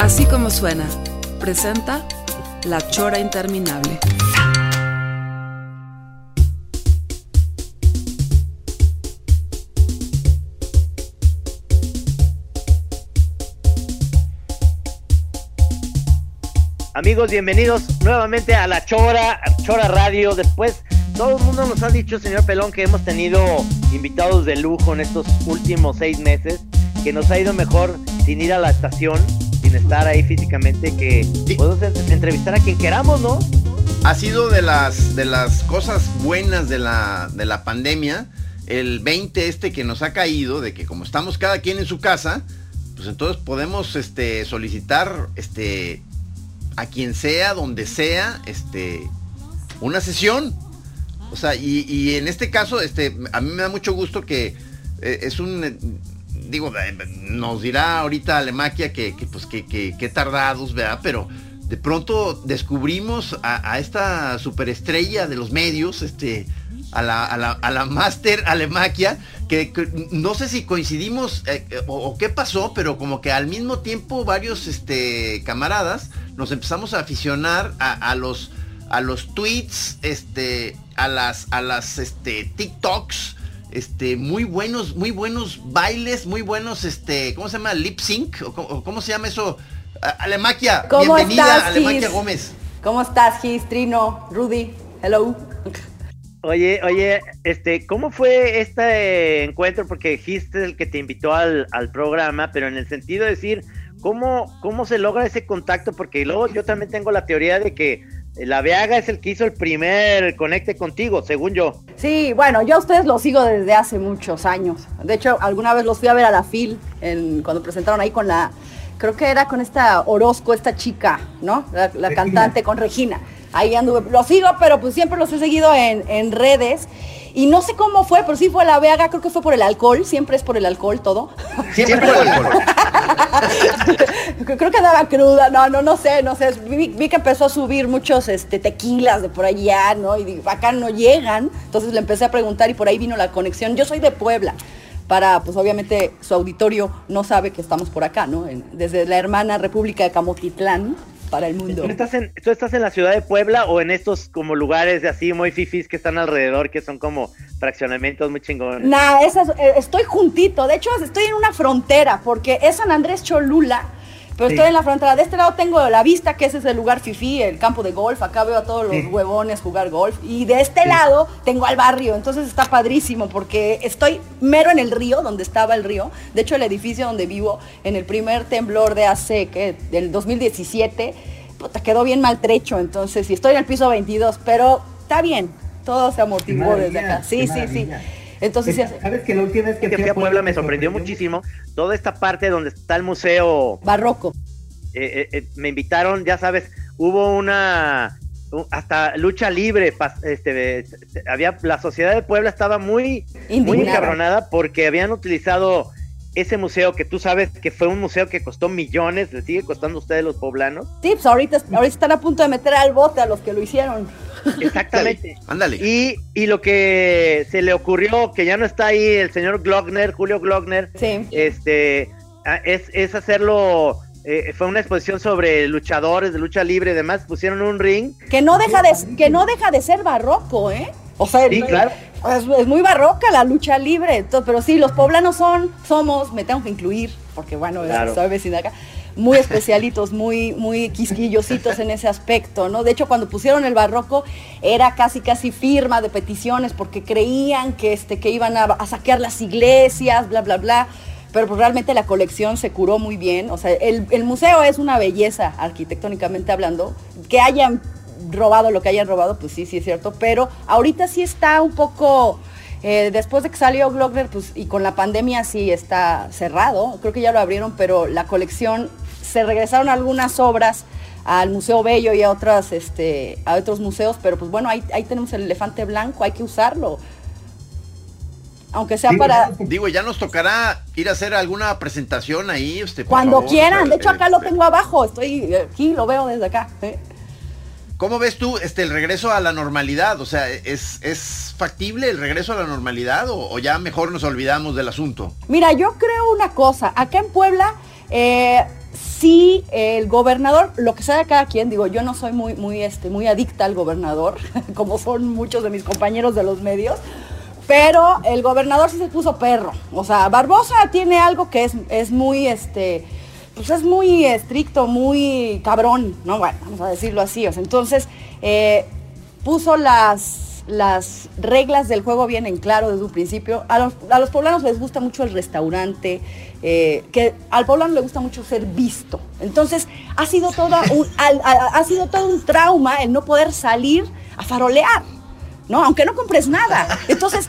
Así como suena, presenta La Chora Interminable. Amigos, bienvenidos nuevamente a la Chora, Chora Radio. Después, todo el mundo nos ha dicho, señor Pelón, que hemos tenido invitados de lujo en estos últimos seis meses, que nos ha ido mejor sin ir a la estación, sin estar ahí físicamente, que podemos en- entrevistar a quien queramos, ¿no? ha sido de las de las cosas buenas de la, de la pandemia, el 20 este que nos ha caído, de que como estamos cada quien en su casa, pues entonces podemos este, solicitar este, a quien sea, donde sea, este, una sesión. O sea, y, y en este caso, este, a mí me da mucho gusto que eh, es un, digo, eh, nos dirá ahorita Alemaquia que, que, pues que, que, que tardados, ¿verdad? Pero de pronto descubrimos a, esta superestrella de los medios, este, a la, a la, a la máster Alemaquia, que, no sé si coincidimos eh, o, o qué pasó, pero como que al mismo tiempo varios este, camaradas nos empezamos a aficionar a, a los a los tweets, este, a las, a las este, TikToks, este, muy buenos, muy buenos bailes, muy buenos, este, ¿cómo se llama? Lip sync, o, cómo se llama eso? Alemaquia, ¿Cómo bienvenida, estás, Alemaquia Gis? Gómez. ¿Cómo estás, Gis, Trino, Rudy? Hello. Oye, oye, este, ¿cómo fue este encuentro? Porque Gist es el que te invitó al, al programa, pero en el sentido de decir, ¿cómo, ¿cómo se logra ese contacto? Porque luego yo también tengo la teoría de que la Veaga es el que hizo el primer conecte contigo, según yo. Sí, bueno, yo a ustedes los sigo desde hace muchos años. De hecho, alguna vez los fui a ver a la FIL en- cuando presentaron ahí con la, creo que era con esta Orozco, esta chica, ¿no? La, la cantante con Regina. Ahí anduve, los sigo, pero pues siempre los he seguido en, en redes. Y no sé cómo fue, pero sí fue la Veaga, creo que fue por el alcohol, siempre es por el alcohol todo. Siempre por el alcohol. Creo que andaba cruda, no, no, no sé, no sé. Vi, vi que empezó a subir muchos este, tequilas de por allá, ¿no? Y digo, acá no llegan. Entonces le empecé a preguntar y por ahí vino la conexión. Yo soy de Puebla. Para, pues obviamente su auditorio no sabe que estamos por acá, ¿no? Desde la hermana República de Camotitlán para el mundo. ¿Tú estás, en, ¿Tú estás en la ciudad de Puebla o en estos como lugares de así muy fifis que están alrededor, que son como fraccionamientos muy chingones? Nah, esa es- eh, estoy juntito. De hecho, estoy en una frontera porque es San Andrés Cholula. Pero Sí. estoy en la frontera. De este lado tengo la vista, que ese es el lugar fifí, el campo de golf. Acá veo a todos los huevones jugar golf. Y de este lado tengo al barrio. Entonces está padrísimo porque estoy mero en el río, donde estaba el río. De hecho, el edificio donde vivo, en el primer temblor de hace, ¿qué? Del 2017, puta, quedó bien maltrecho. Entonces, sí, estoy en el piso 22, pero está bien. Todo se amortiguó desde acá. Sí, sí, sí. Entonces, sí, ¿Sabes que la última vez que que fui a Puebla me sorprendió muchísimo toda esta parte donde está el museo barroco. eh, eh, eh, me invitaron, ya sabes, hubo una hasta lucha libre, este, eh, había la sociedad de Puebla estaba muy, muy encabronada porque habían utilizado ese museo que tú sabes que fue un museo que costó millones, le sigue costando a ustedes los poblanos. Sí, pues ahorita, ahorita están a punto de meter al bote a los que lo hicieron. Exactamente. Ándale. Y, y lo que se le ocurrió, que ya no está ahí el señor Glockner, Julio Glockner, Sí. este, ah, es, es hacerlo, eh, fue una exposición sobre luchadores de lucha libre y demás, pusieron un ring. Que no deja de, que no deja de ser barroco, ¿eh? O sea, Sí, claro. es, es muy barroca la lucha libre. entonces, pero sí, los poblanos son, somos, me tengo que incluir, porque bueno, Claro. soy vecina acá, muy especialitos, muy, muy quisquillositos en ese aspecto, ¿no? De hecho, cuando pusieron el barroco, era casi, casi firma de peticiones, porque creían que, este, que iban a, saquear las iglesias, bla, bla, bla. Pero pues realmente la colección se curó muy bien. O sea, el, el museo es una belleza arquitectónicamente hablando. Que hayan robado lo que hayan robado, pues sí, sí es cierto. Pero ahorita sí está un poco Eh, después de que salió Glockner, pues, y con la pandemia sí está cerrado, creo que ya lo abrieron, pero la colección, se regresaron algunas obras al Museo Bello y a otras, este, a otros museos, pero pues bueno, ahí, ahí tenemos el elefante blanco, hay que usarlo. Aunque sea para. Digo, ya nos tocará ir a hacer alguna presentación ahí. Este, por Cuando favor. quieran, de hecho acá lo Eh, tengo abajo, estoy aquí, lo veo desde acá. ¿eh? ¿Cómo ves tú este, el regreso a la normalidad? O sea, ¿es, es factible el regreso a la normalidad o, ya mejor nos olvidamos del asunto? Mira, yo creo una cosa, acá en Puebla, eh, sí, el gobernador, lo que sea cada quien, digo, yo no soy muy, muy, este, muy adicta al gobernador, como son muchos de mis compañeros de los medios, pero el gobernador sí se puso perro. O sea, Barbosa tiene algo que es, es muy, este, pues es muy estricto, muy cabrón, ¿no? Bueno, vamos a decirlo así. Entonces, eh, puso las, las reglas del juego bien en claro desde un principio. A los, a los poblanos les gusta mucho el restaurante, eh, que al poblano le gusta mucho ser visto. Entonces, ha sido, toda un, ha sido todo un trauma el no poder salir a farolear. ¿No? Aunque no compres nada. Entonces,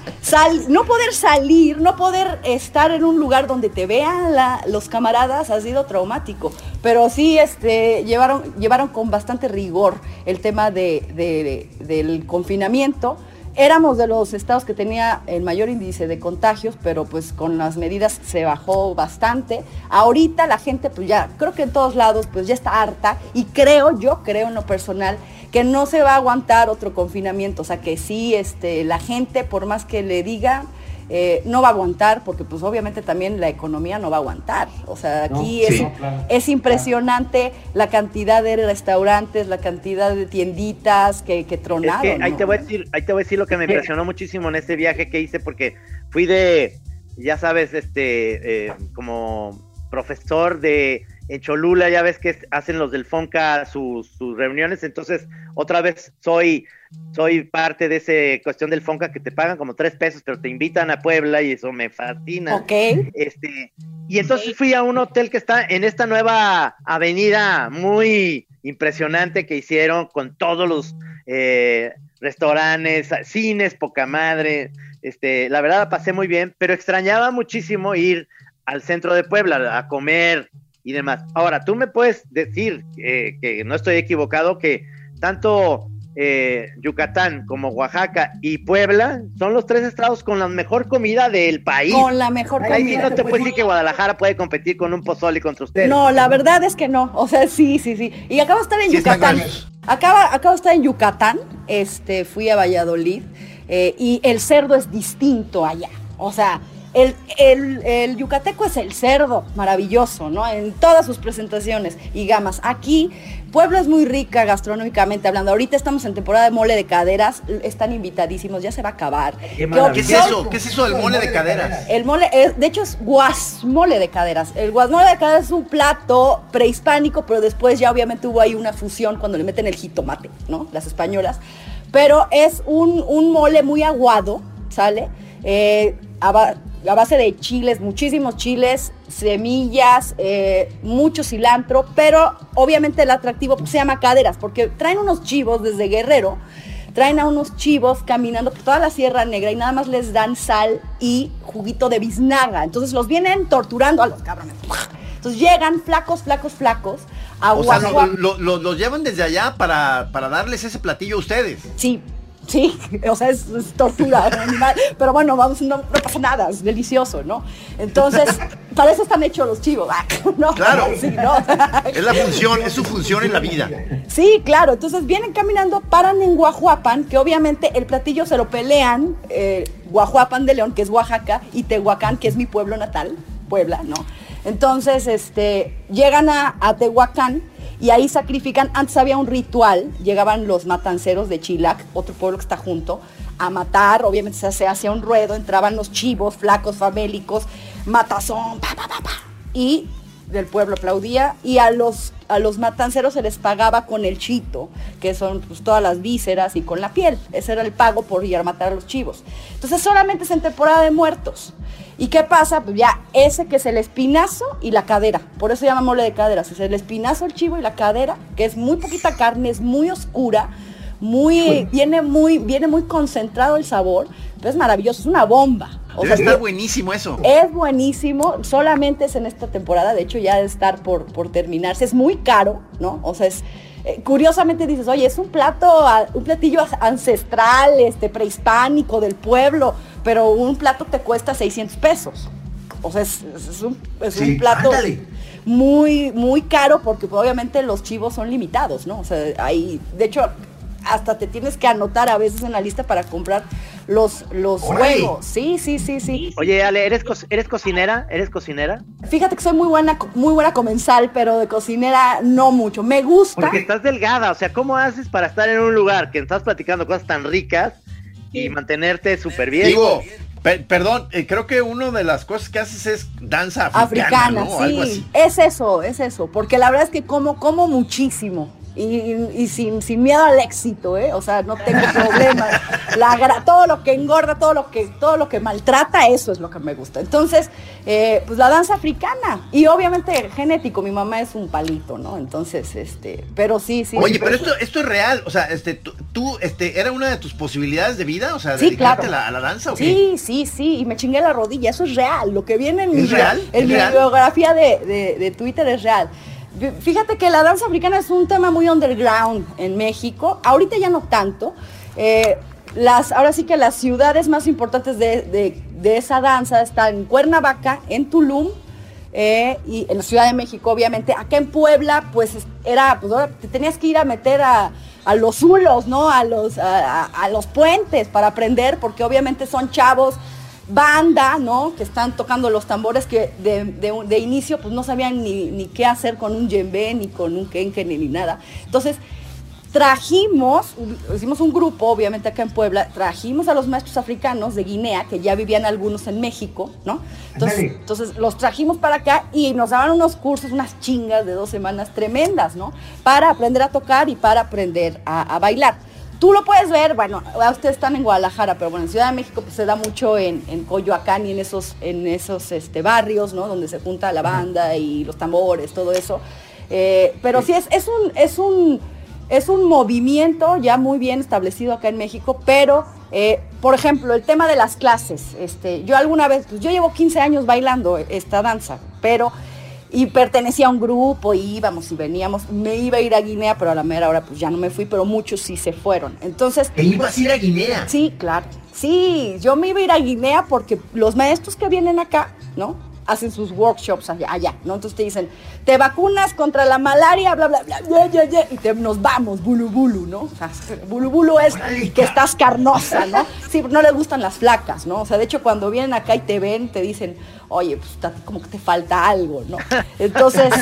no poder salir, no poder estar en un lugar donde te vean los camaradas ha sido traumático. Pero sí, este, llevaron, llevaron con bastante rigor el tema de- de- de- del confinamiento. Éramos de los estados que tenía el mayor índice de contagios, pero pues con las medidas se bajó bastante. Ahorita la gente, pues ya, creo que en todos lados, pues ya está harta y creo, yo creo en lo personal, que no se va a aguantar otro confinamiento. O sea que sí, este, la gente, por más que le diga, eh, no va a aguantar, porque pues obviamente también la economía no va a aguantar. O sea, aquí No, es, sí. No, claro. es impresionante la cantidad de restaurantes, la cantidad de tienditas que, que Es tronaron. que ahí ¿no? te voy a decir, ahí te voy a decir lo que me impresionó muchísimo en ese viaje que hice, porque fui de, ya sabes, este, eh, como profesor de en Cholula, ya ves que hacen los del Fonca sus, sus reuniones, entonces otra vez soy, soy parte de esa cuestión del Fonca que te pagan como tres pesos, pero te invitan a Puebla y eso me fascina. Ok. Este, y entonces fui a un hotel que está en esta nueva avenida muy impresionante que hicieron con todos los eh, restaurantes, cines, poca madre. Este, la verdad la pasé muy bien, pero extrañaba muchísimo ir al centro de Puebla a comer y demás. Ahora, tú me puedes decir eh, que no estoy equivocado, que tanto eh, Yucatán como Oaxaca y Puebla son los tres estados con la mejor comida del país. Con la mejor Ahí comida. no te puedo decir que Guadalajara puede competir con un pozole contra ustedes. No, la verdad es que no. O sea, sí, sí, sí. Y acabo de estar en Sí Yucatán. Acaba, acabo de estar en Yucatán. Este, fui a Valladolid. eh, y el cerdo es distinto allá. O sea, el, el- el yucateco es el cerdo, maravilloso, ¿no? En todas sus presentaciones y gamas. Aquí, Puebla es muy rica gastronómicamente hablando. Ahorita estamos en temporada de mole de caderas. Están invitadísimos, ya se va a acabar. Qué ¿Qué es eso? ¿Qué es eso del mole de caderas? el mole, es- de hecho es guasmole de caderas. El guasmole de caderas es un plato prehispánico, pero después ya obviamente hubo ahí una fusión cuando le meten el jitomate, ¿no? Las españolas. Pero es un, un mole muy aguado, ¿sale? Eh, a, ba- a base de chiles, muchísimos chiles, semillas, eh, mucho cilantro, pero obviamente el atractivo pues, se llama caderas, porque traen unos chivos desde Guerrero, traen a unos chivos caminando por toda la Sierra Negra y nada más les dan sal y juguito de biznaga. Entonces los vienen torturando a los cabrones. Entonces llegan flacos, flacos, flacos a O sea, lo, Guajua- lo- lo- lo llevan desde allá para, para darles ese platillo a ustedes. Sí, sí, o sea, es, es tortura animal. Pero bueno, vamos, no, no pasa nada, es delicioso, ¿no? Entonces, para eso están hechos los chivos, ¿no? Claro. Sí, ¿no? Es la función, es su función en la vida. Sí, claro. Entonces vienen caminando, paran en Guajuapan, que obviamente el platillo se lo pelean eh, Guajuapan de León, que es Oaxaca, y Tehuacán, que es mi pueblo natal, Puebla, ¿no? Entonces, este, llegan a, a Tehuacán y ahí sacrifican, antes había un ritual, llegaban los matanceros de Chilac, otro pueblo que está junto, a matar, obviamente se, hacía un ruedo, entraban los chivos, flacos, famélicos, matazón, pa, pa, pa, pa, y del pueblo aplaudía y a los, a los matanceros se les pagaba con el chito, que son pues, todas las vísceras y con la piel. Ese era el pago por ir a matar a los chivos. Entonces solamente es en temporada de muertos. ¿Y qué pasa? Pues ya ese que es el espinazo y la cadera. Por eso se llama mole de caderas. Es el espinazo, el chivo y la cadera, que es muy poquita carne, es muy oscura, muy, viene muy, viene muy concentrado el sabor, pero es maravilloso, es una bomba. O sea, está buenísimo eso. Es buenísimo, solamente es en esta temporada, de hecho ya de estar por, por terminarse, es muy caro, ¿no? O sea, es, eh, curiosamente dices, oye, es un plato, un platillo ancestral, este, prehispánico del pueblo, pero un plato te cuesta 600 pesos. O sea, es, un, plato muy, muy caro porque pues, obviamente los chivos son limitados, ¿no? O sea, hay, de hecho, hasta te tienes que anotar a veces en la lista para comprar los, los huevos. Sí, sí, sí, sí. Oye, Ale, ¿eres, ¿eres cocinera? ¿Eres cocinera? Fíjate que soy muy buena, muy buena comensal, pero de cocinera no mucho. Me gusta. Porque estás delgada, o sea, ¿cómo haces para estar en un lugar que estás platicando cosas tan ricas y mantenerte súper bien? Digo, perdón, eh, creo que una de las cosas que haces es danza africana, sí. Es eso, es eso, porque la verdad es que como, como muchísimo y, sin, sin, miedo al éxito, ¿eh? O sea, no tengo problemas. La, todo lo que engorda, todo lo que, todo lo que maltrata, eso es lo que me gusta. Entonces, eh, pues la danza africana. Y obviamente genético, mi mamá es un palito, ¿no? Entonces, este, pero sí, sí. Oye, pero esto, esto es real, o sea, este, tú, este, ¿era una de tus posibilidades de vida? O sea, sí, dedicarte a, la, danza o Sí, sí, sí, y me chingué la rodilla, eso es real. Lo que viene en, mi, real? en mi biografía de, de Twitter es real. Fíjate que la danza africana es un tema muy underground en México. Ahorita ya no tanto. Eh, las, ahora sí que las ciudades más importantes de, esa danza están en Cuernavaca, en Tulum eh, y en la Ciudad de México, obviamente. Acá en Puebla, pues era, pues ahora te tenías que ir a meter a, los zulos, ¿no? A los, a los puentes para aprender, porque obviamente son chavos banda, ¿no? Que están tocando los tambores que de, inicio pues no sabían ni, qué hacer con un djembe, ni con un kenke, ni, nada. Entonces, trajimos, hicimos un grupo, obviamente acá en Puebla, trajimos a los maestros africanos de Guinea, que ya vivían algunos en México, ¿no? Entonces, los trajimos para acá y nos daban unos cursos, unas chingas de dos semanas tremendas, ¿no? Para aprender a tocar y para aprender a bailar. Tú lo puedes ver, bueno, ustedes están en Guadalajara, pero bueno, en Ciudad de México pues, se da mucho en, Coyoacán y en esos, en esos este, barrios, ¿no? Donde se junta la banda y los tambores, todo eso. Eh, pero sí, es, es, un, es, un, es un movimiento ya muy bien establecido acá en México, pero, eh, por ejemplo, el tema de las clases. Este, yo alguna vez, pues yo llevo 15 años bailando esta danza, pero y pertenecía a un grupo, y íbamos y veníamos. Me iba a ir a Guinea, pero a la mera hora pues ya no me fui, pero muchos sí se fueron. Entonces... ¿Te ibas a ir a Guinea? Sí, claro. Sí, yo me iba a ir a Guinea porque los maestros que vienen acá, ¿no? Hacen sus workshops allá, ¿no? Entonces te dicen, te vacunas contra la malaria, bla, bla, bla, bla, bla, bla y te, nos vamos, bulu bulu, ¿no? O sea, bulu bulu es que estás carnosa, ¿no? Sí, no les gustan las flacas, ¿no? O sea, de hecho cuando vienen acá y te ven, te dicen, oye, pues como que te falta algo, ¿no? Entonces,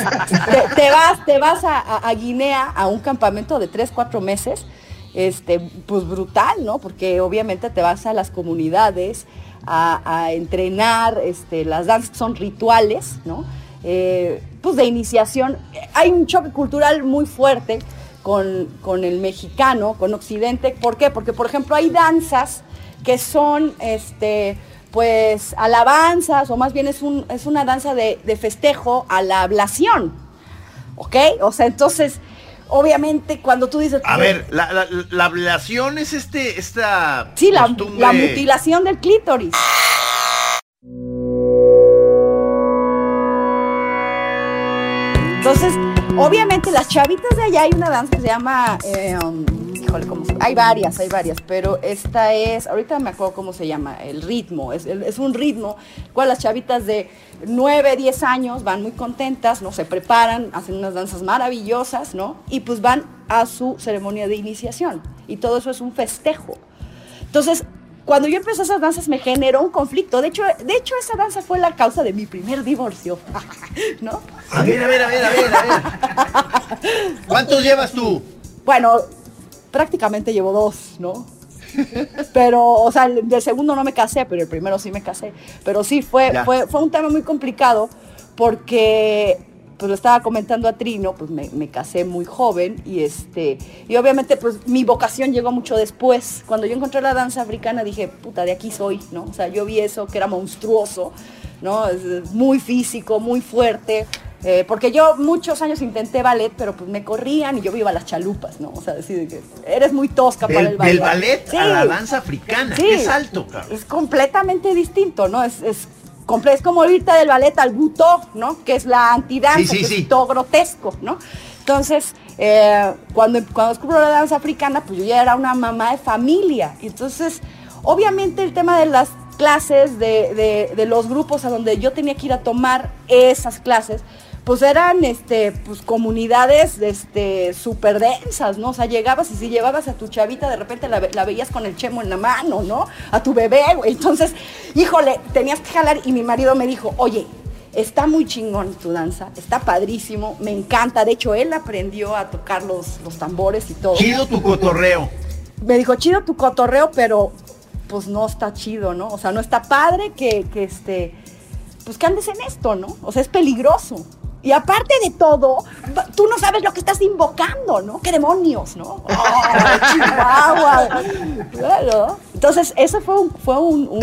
te, vas, te vas a, Guinea a un campamento de tres, cuatro meses, este, pues brutal, ¿no? Porque obviamente te vas a las comunidades, a, entrenar, este, las danzas son rituales, ¿no? Eh, pues de iniciación. Hay un choque cultural muy fuerte con, con, el mexicano, con Occidente. ¿Por qué? Porque, por ejemplo, hay danzas que son, este, pues, alabanzas, o más bien es, un, es una danza de, de festejo a la ablación. ¿Ok? O sea, entonces obviamente cuando tú dices... A ver, la, la, ablación es este, esta... Sí, la, la mutilación del clítoris. Entonces, obviamente las chavitas de allá hay una danza que se llama... Eh, um, hay varias, hay varias, pero esta es, ahorita me acuerdo cómo se llama, el ritmo, es, es un ritmo, cual las chavitas de 9, 10 años van muy contentas, ¿no? Se preparan, hacen unas danzas maravillosas, ¿no? Y pues van a su ceremonia de iniciación. Y todo eso es un festejo. Entonces, cuando yo empecé esas danzas me generó un conflicto. De hecho, de hecho esa danza fue la causa de mi primer divorcio. ¿No? A ver, a ver, a ver, a ver, a ver. ¿Cuántos llevas tú? Bueno, prácticamente llevo dos, ¿no? Pero, o sea, del segundo no me casé, pero el primero sí me casé. Pero sí, fue, fue, fue un tema muy complicado porque pues lo estaba comentando a Trino, pues me, me, casé muy joven y este, y obviamente pues mi vocación llegó mucho después. Cuando yo encontré la danza africana dije, puta, de aquí soy, ¿no? O sea, yo vi eso que era monstruoso, ¿no? Es muy físico, muy fuerte, Eh, porque yo muchos años intenté ballet, pero pues me corrían y yo iba a las chalupas, ¿no? O sea, decir que eres muy tosca para el ballet. Del ballet a la danza africana, Sí. qué salto, cabrón. Es completamente distinto, ¿no? Es, es, es como irte del ballet al butó, ¿no? Que es la antidanza, Sí, que es todo grotesco, ¿no? Entonces, eh, cuando, cuando descubro la danza africana, pues yo ya era una mamá de familia. Y entonces, obviamente el tema de las clases, de, de- de los grupos a donde yo tenía que ir a tomar esas clases, pues eran este, pues, comunidades este, súper densas, ¿no? O sea, llegabas y si llevabas a tu chavita, de repente la, ve- la veías con el chemo en la mano, ¿no? A tu bebé, güey. Entonces, híjole, tenías que jalar y mi marido me dijo, oye, está muy chingón tu danza, está padrísimo, me encanta. De hecho, él aprendió a tocar los, los tambores y todo. Chido tu cotorreo. Me dijo, chido tu cotorreo, pero pues no está chido, ¿no? O sea, no está padre que, que este, pues que andes en esto, ¿no? O sea, es peligroso. Y aparte de todo, tú no sabes lo que estás invocando, ¿no? ¿Qué demonios, no? ¡Oh, Chihuahua! Bueno, entonces, eso fue, un- fue, un, un-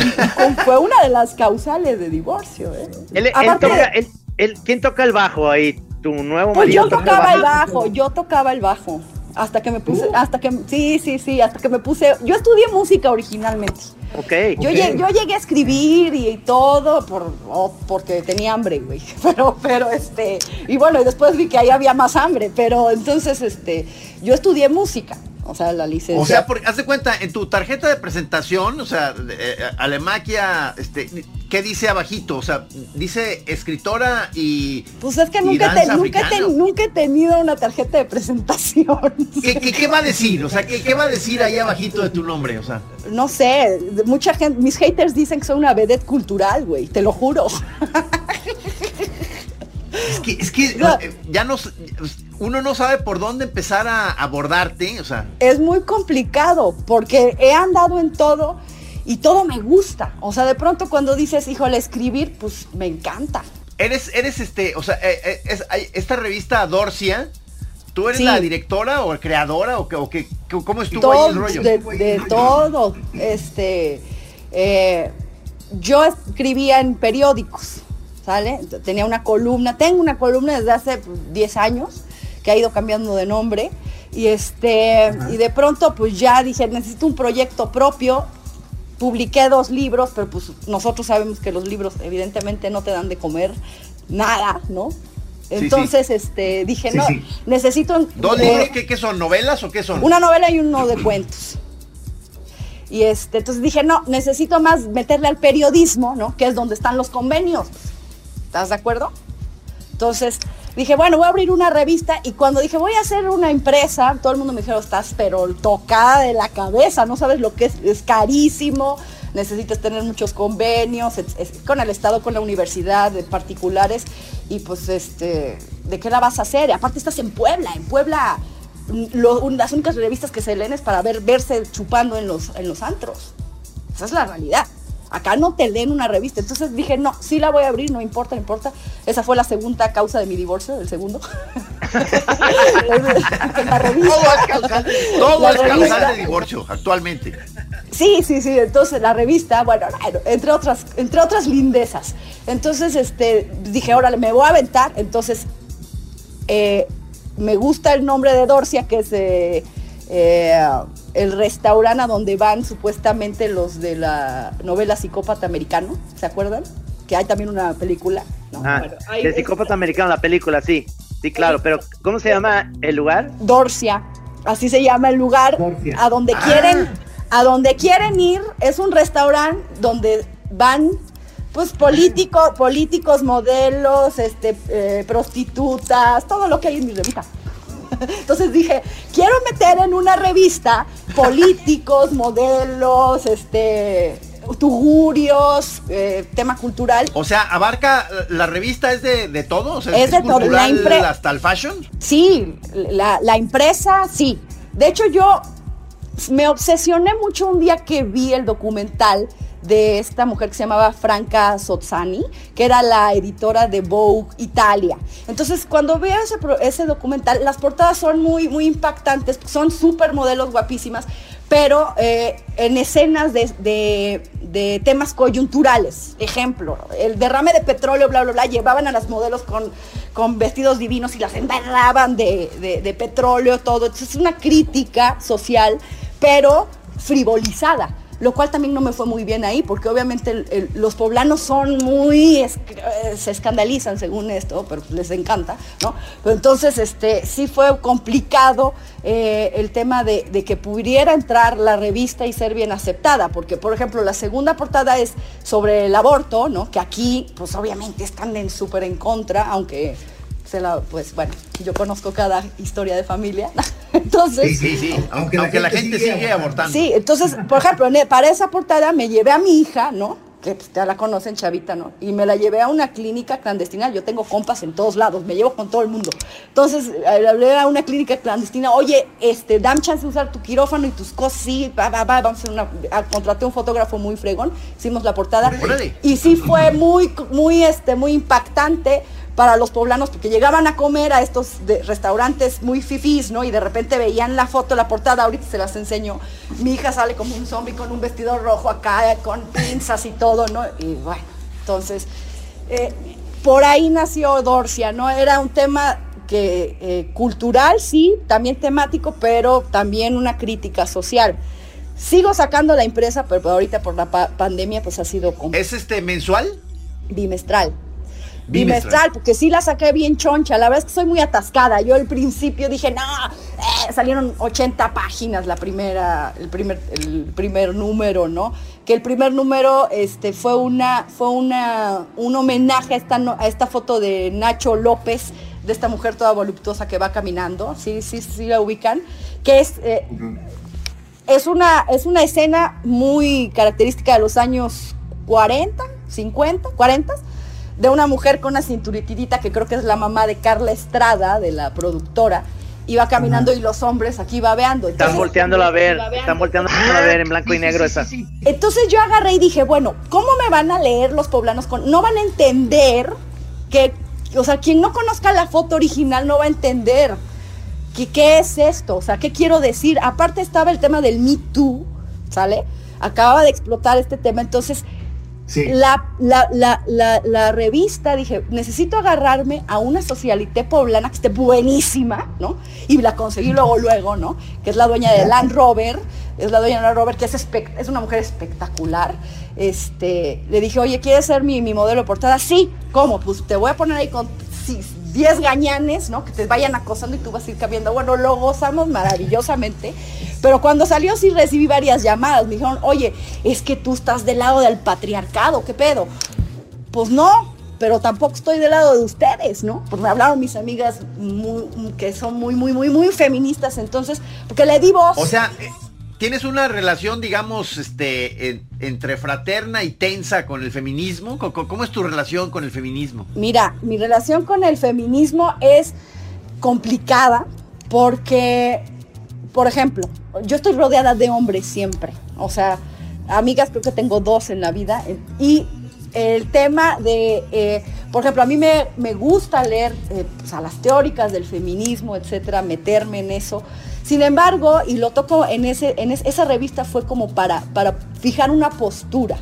un- fue una de las causales de divorcio, ¿eh? Él, él Aparte- toca, él- él- ¿Quién toca el bajo ahí? ¿Tu nuevo Pues marido yo toca tocaba el bajo, yo tocaba el bajo. Hasta que me puse, hasta que, sí, sí, sí, hasta que me puse, yo estudié música originalmente. Ok. Yo, llegué, yo llegué a escribir y, todo por, oh, porque tenía hambre, güey. Pero, pero, este, y bueno, y después vi que ahí había más hambre, pero entonces, este, yo estudié música, o sea, la licencia. O sea, porque, haz de cuenta, en tu tarjeta de presentación, o sea, eh, Alemaquia, este, ¿qué dice abajito? O sea, dice escritora y. pues es que nunca, te- nunca, ten- nunca he tenido una tarjeta de presentación. ¿Qué, qué, qué va a decir? O sea, ¿qué, qué va a decir ahí abajito de tu nombre? O sea, No sé, mucha gente, mis haters dicen que soy una vedette cultural, güey, te lo juro. es que, es que No. eh, ya no, s- uno no sabe por dónde empezar a abordarte, o sea. es muy complicado porque he andado en todo y todo me gusta. O sea, de pronto cuando dices, híjole, escribir, pues me encanta. Eres, eres este, o sea, eh, eh, es- esta revista Dorcia, ¿tú eres Sí. la directora o creadora o, qué- o qué, qué- cómo estuvo ahí Todo, el rollo? de, de todo. Este, eh, yo escribía en periódicos, ¿sale? Tenía una columna, tengo una columna desde hace pues, 10 años que ha ido cambiando de nombre. Y este, y de pronto pues ya dije, necesito un proyecto propio. Publiqué dos libros, pero pues nosotros sabemos que los libros evidentemente no te dan de comer nada, ¿no? sí. Entonces, este, dije, Sí, no, sí. necesito ¿Dos libros qué, qué son? ¿Novelas o qué son? una novela y uno de cuentos. Y este, entonces dije, no, necesito más meterle al periodismo, ¿no? Que es donde están los convenios. ¿Estás de acuerdo? Entonces dije, bueno, voy a abrir una revista y cuando dije, voy a hacer una empresa, todo el mundo me dijeron, estás pero tocada de la cabeza, no sabes lo que es, es carísimo, necesitas tener muchos convenios con el Estado, con la universidad, de particulares, y pues, este, ¿de qué la vas a hacer? Y aparte estás en Puebla, en Puebla, mm, las únicas revistas que se leen es para ver, verse chupando en los, en los antros. Esa es la realidad. Acá no te leen una revista. Entonces dije, no, sí la voy a abrir, no importa, no importa. Esa fue la segunda causa de mi divorcio, el segundo. la revista. Todo es causal, todo La es causal revista. de divorcio actualmente. Sí, sí, sí. Entonces la revista, bueno, bueno, entre otras, entre otras lindezas. Entonces, este, dije, órale, me voy a aventar. Entonces, eh, me gusta el nombre de Dorcia, que es eh, eh, el restaurante a donde van supuestamente los de la novela Psicópata Americano, ¿se acuerdan? Que hay también una película. ¿no? Ah, Bueno, de es- psicópata americano, la película, sí. Sí, claro, pero ¿cómo se llama el lugar? Dorcia, así se llama el lugar a donde quieren, a donde quieren ir, es un restaurante donde van pues políticos, políticos, modelos, este, eh, prostitutas, todo lo que hay en mi revista. Entonces dije, quiero meter en una revista políticos, modelos, este, tugurios, eh, tema cultural. O sea, abarca, la revista es de, de todo, o sea, Es de todo, la cultural hasta el fashion. Sí, la, la impresa, sí. De hecho, yo me obsesioné mucho un día que vi el documental de esta mujer que se llamaba Franca Sozzani, que era la editora de Vogue Italia. Entonces, cuando veo ese, ese documental, las portadas son muy, muy impactantes, son súper modelos guapísimas, pero eh, en escenas de, temas coyunturales. Ejemplo, el derrame de petróleo, bla, bla, bla, llevaban a las modelos con, con vestidos divinos y las embarraban de, de petróleo, todo. Entonces es una crítica social, pero frivolizada lo cual también no me fue muy bien ahí, porque obviamente los poblanos son muy, se escandalizan según esto, pero les encanta, ¿no? Pero entonces, este, sí fue complicado eh, el tema de, que pudiera entrar la revista y ser bien aceptada, porque, por ejemplo, la segunda portada es sobre el aborto, ¿no? Que aquí, pues obviamente están súper en contra, aunque pues bueno, yo conozco cada historia de familia. Entonces, sí, sí, Aunque, la, gente sigue, abortando. Sí, entonces, por ejemplo, para esa portada me llevé a mi hija, ¿no? Que pues, ya la conocen, chavita, ¿no? Y me la llevé a una clínica clandestina. Yo tengo compas en todos lados, me llevo con todo el mundo. Entonces, le hablé a una clínica clandestina, oye, este, dame chance de usar tu quirófano y tus cosas, sí, va, va, va, vamos a hacer una. contraté un fotógrafo muy fregón, hicimos la portada. Y sí fue muy, muy, este, muy impactante para los poblanos, porque llegaban a comer a estos restaurantes muy fifís, ¿no? Y de repente veían la foto, la portada, ahorita se las enseño. Mi hija sale como un zombie con un vestido rojo acá, con pinzas y todo, ¿no? Y bueno, entonces, eh, por ahí nació Dorcia, ¿no? Era un tema que eh, cultural, sí, también temático, pero también una crítica social. Sigo sacando la impresa, pero ahorita por la pandemia pues ha sido... ¿Es este mensual? Bimestral bimestral, porque sí la saqué bien choncha. La verdad es que soy muy atascada. Yo al principio dije, no, eh, salieron 80 páginas la primera, el primer, el primer número, ¿no? Que el primer número este, fue, una, fue una, un homenaje a esta, a esta foto de Nacho López, de esta mujer toda voluptuosa que va caminando. Sí, sí, sí la ubican. Que es. Eh, es una, es una escena muy característica de los años 40, 50, 40, de una mujer con una cinturitidita que creo que es la mamá de Carla Estrada, de la productora, iba caminando y los hombres aquí babeando. están volteándola a ver, están volteando a ver en blanco y negro esa. Entonces yo agarré y dije, bueno, ¿cómo me van a leer los poblanos? Con... No van a entender que, o sea, quien no conozca la foto original no va a entender que, qué es esto, o sea, qué quiero decir. Aparte estaba el tema del Me Too, ¿sale? Acababa de explotar este tema, entonces la, la, revista, dije, necesito agarrarme a una socialité poblana que esté buenísima, ¿no? Y la conseguí luego, luego, ¿no? Que es la dueña de Land Rover, es la dueña de Land Rover, que es, es una mujer espectacular. Este, le dije, oye, ¿quieres ser mi, mi modelo de portada? Sí, ¿cómo? Pues te voy a poner ahí con 10 gañanes, ¿no? Que te vayan acosando y tú vas a ir cambiando. Bueno, lo gozamos maravillosamente. Pero cuando salió sí recibí varias llamadas. Me dijeron, oye, es que tú estás del lado del patriarcado, ¿qué pedo? Pues no, pero tampoco estoy del lado de ustedes, ¿no? Porque me hablaron mis amigas que son muy, muy, muy, muy feministas, entonces, porque le di voz. O sea, tienes una relación, digamos, este, entre fraterna y tensa con el feminismo. ¿Cómo es tu relación con el feminismo? Mira, mi relación con el feminismo es complicada porque, por ejemplo, yo estoy rodeada de hombres siempre. O sea, amigas creo que tengo dos en la vida. Y el tema de, eh, por ejemplo, a mí me, me gusta leer eh, pues, a las teóricas del feminismo, etcétera, meterme en eso. Sin embargo, y lo toco en, ese, en esa revista fue como para, para fijar una postura.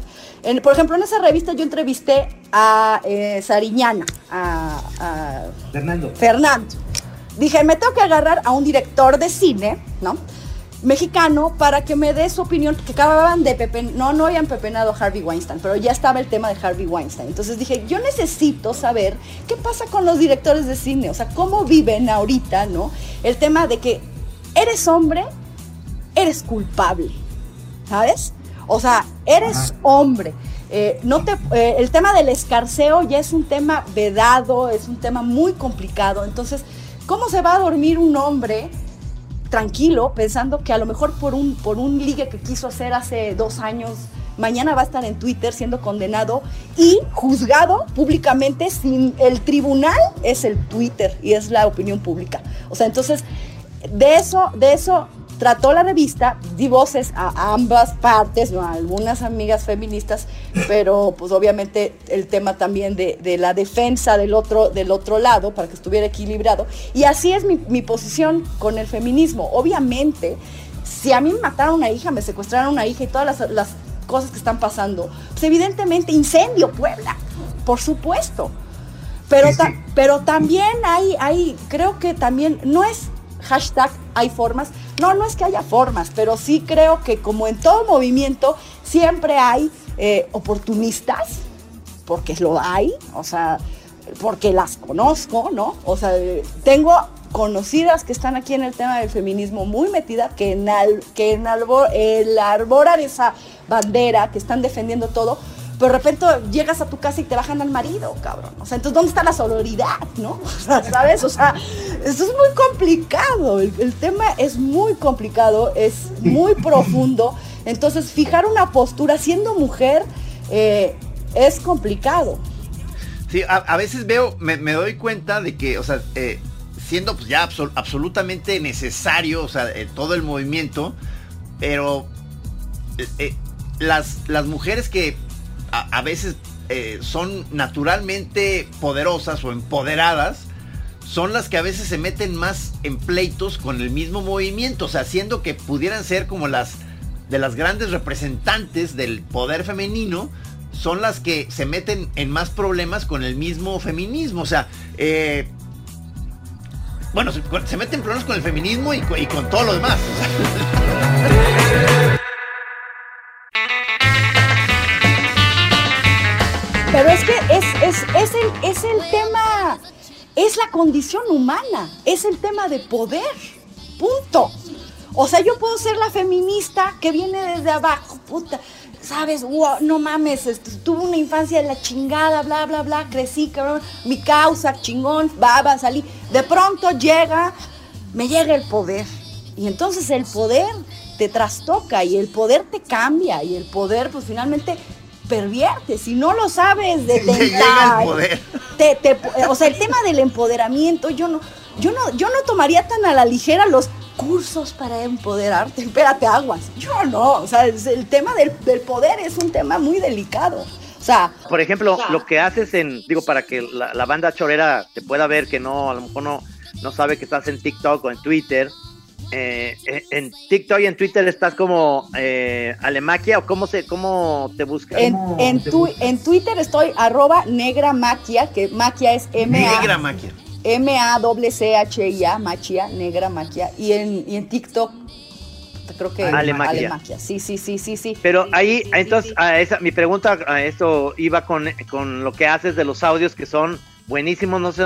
por ejemplo, en esa revista yo entrevisté a eh, Sariñana, a, a Fernando. Fernando. Dije, me tengo que agarrar a un director de cine, ¿no? Mexicano para que me dé su opinión, que acababan de pepe, no, no habían pepenado a Harvey Weinstein, pero ya estaba el tema de Harvey Weinstein. Entonces dije, yo necesito saber qué pasa con los directores de cine, o sea, cómo viven ahorita, ¿no? El tema de que eres hombre, eres culpable, ¿sabes? O sea, eres hombre. Eh, no te, eh, el tema del escarceo ya es un tema vedado, es un tema muy complicado. Entonces, ¿cómo se va a dormir un hombre tranquilo pensando que a lo mejor por un, por un ligue que quiso hacer hace dos años, mañana va a estar en Twitter siendo condenado y juzgado públicamente sin el tribunal es el Twitter y es la opinión pública. O sea, entonces de eso, de eso trató la revista, di voces a ambas partes, ¿no? a algunas amigas feministas, pero pues obviamente el tema también de, de, la defensa del otro, del otro lado, para que estuviera equilibrado. Y así es mi, mi posición con el feminismo. Obviamente, si a mí me mataron una hija, me secuestraron una hija y todas las, las cosas que están pasando, pues evidentemente incendio Puebla, por supuesto. Pero, ta pero también hay, hay, creo que también no es hashtag hay formas. No, no es que haya formas, pero sí creo que como en todo movimiento, siempre hay eh, oportunistas, porque lo hay, o sea, porque las conozco, ¿no? O sea, tengo conocidas que están aquí en el tema del feminismo muy metidas, que en, al, que en albor, el arboran esa bandera, que están defendiendo todo, pero de repente llegas a tu casa y te bajan al marido, cabrón. O sea, entonces, ¿dónde está la sororidad, no? O sea, ¿sabes? O sea, esto es muy complicado. El, el tema es muy complicado, es muy profundo. Entonces, fijar una postura siendo mujer eh, es complicado. Sí, a, a veces veo, me, me, doy cuenta de que, o sea, eh, siendo pues ya absol absolutamente necesario, o sea, eh, todo el movimiento, pero las, las mujeres que a, veces eh, son naturalmente poderosas o empoderadas, son las que a veces se meten más en pleitos con el mismo movimiento, o sea, siendo que pudieran ser como las de las grandes representantes del poder femenino, son las que se meten en más problemas con el mismo feminismo, o sea, eh, bueno, se, meten problemas con el feminismo y, con todo lo demás. Pero es que es, es, es, el, es el tema, es la condición humana, es el tema de poder, punto. O sea, yo puedo ser la feminista que viene desde abajo, puta, sabes, no mames, este, tuve una infancia de la chingada, bla, bla, bla, crecí, cabrón, mi causa, chingón, va, va a salir. De pronto llega, me llega el poder. Y entonces el poder te trastoca y el poder te cambia y el poder, pues finalmente pervierte, si no lo sabes detectar. Te, te, o sea, el tema del empoderamiento, yo no, yo no, yo no tomaría tan a la ligera los cursos para empoderarte. Espérate, aguas. Yo no, o sea, el tema del, del poder es un tema muy delicado. O sea, por ejemplo, o sea, lo que haces en, digo, para que la, la, banda chorera te pueda ver que no, a lo mejor no, no sabe que estás en TikTok o en Twitter, eh, en TikTok y en Twitter estás como eh, Alemaquia o cómo se cómo te buscas en, en, tu, en, Twitter estoy arroba negra maquia que maquia es M -A, negra maquia M A W C H I A maquia negra maquia y en, y en TikTok creo que Alemaquia. Alemaquia. sí sí sí sí sí pero ahí sí, entonces sí, sí. A esa, mi pregunta a esto iba con, con lo que haces de los audios que son buenísimos no sé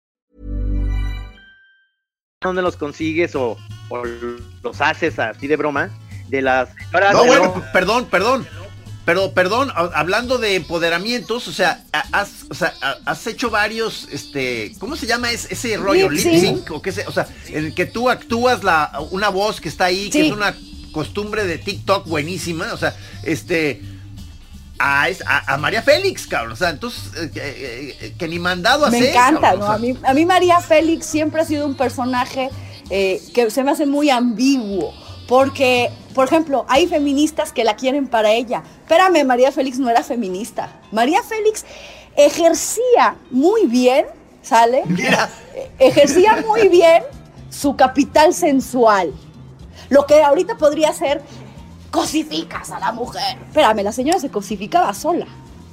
¿Dónde los consigues o, o, los haces así de broma? De las No, bueno, no. perdón, perdón. Pero, perdón, hablando de empoderamientos, o sea, has, o sea, has hecho varios, este, ¿cómo se llama ese, ese rollo? Lip sync, o qué sé, o sea, en el que tú actúas la, una voz que está ahí, sí. que es una costumbre de TikTok buenísima, o sea, este, a, a, a, María Félix, cabrón. O sea, entonces, eh, eh, que ni mandado a Me hacer, encanta, cabrón, ¿no? o sea. a, mí, a mí María Félix siempre ha sido un personaje eh, que se me hace muy ambiguo. Porque, por ejemplo, hay feministas que la quieren para ella. Espérame, María Félix no era feminista. María Félix ejercía muy bien, ¿sale? Mira. Ejercía muy bien su capital sensual. Lo que ahorita podría ser cosificas a la mujer. Espérame, la señora se cosificaba sola.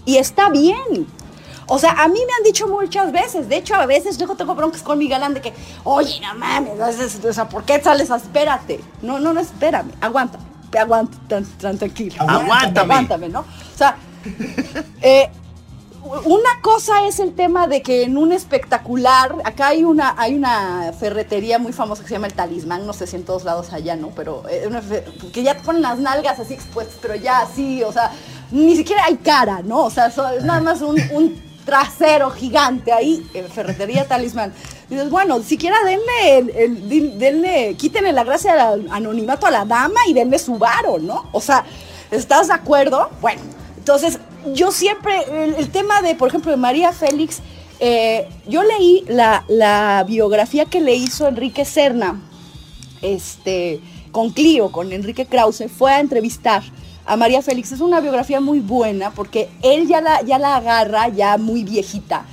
Y está bien. O sea, a mí me han dicho muchas veces, de hecho, a veces yo tengo broncas con mi galán de que, oye, no mames, o sea, ¿por qué sales? Espérate. No, no, no, espérame, aguanta, aguanta, tranquilo. Aguántame. Aguántame, ¿no? O sea, eh, una cosa es el tema de que en un espectacular, acá hay una, hay una ferretería muy famosa que se llama el Talismán, no sé si en todos lados allá, ¿no? Pero eh, que ya te ponen las nalgas así expuestas, pero ya así, o sea, ni siquiera hay cara, ¿no? O sea, es nada más un, trasero gigante ahí, ferretería Talismán. dices, bueno, siquiera denle, el, denle, quítenle la gracia al anonimato a la dama y denle su varo, ¿no? O sea, ¿estás de acuerdo? Bueno, entonces yo siempre, el, tema de, por ejemplo, de María Félix, eh, yo leí la, biografía que le hizo Enrique Serna, este, con Clio, con Enrique Krause, fue a entrevistar a María Félix. Es una biografía muy buena porque él ya la, ya la agarra ya muy viejita,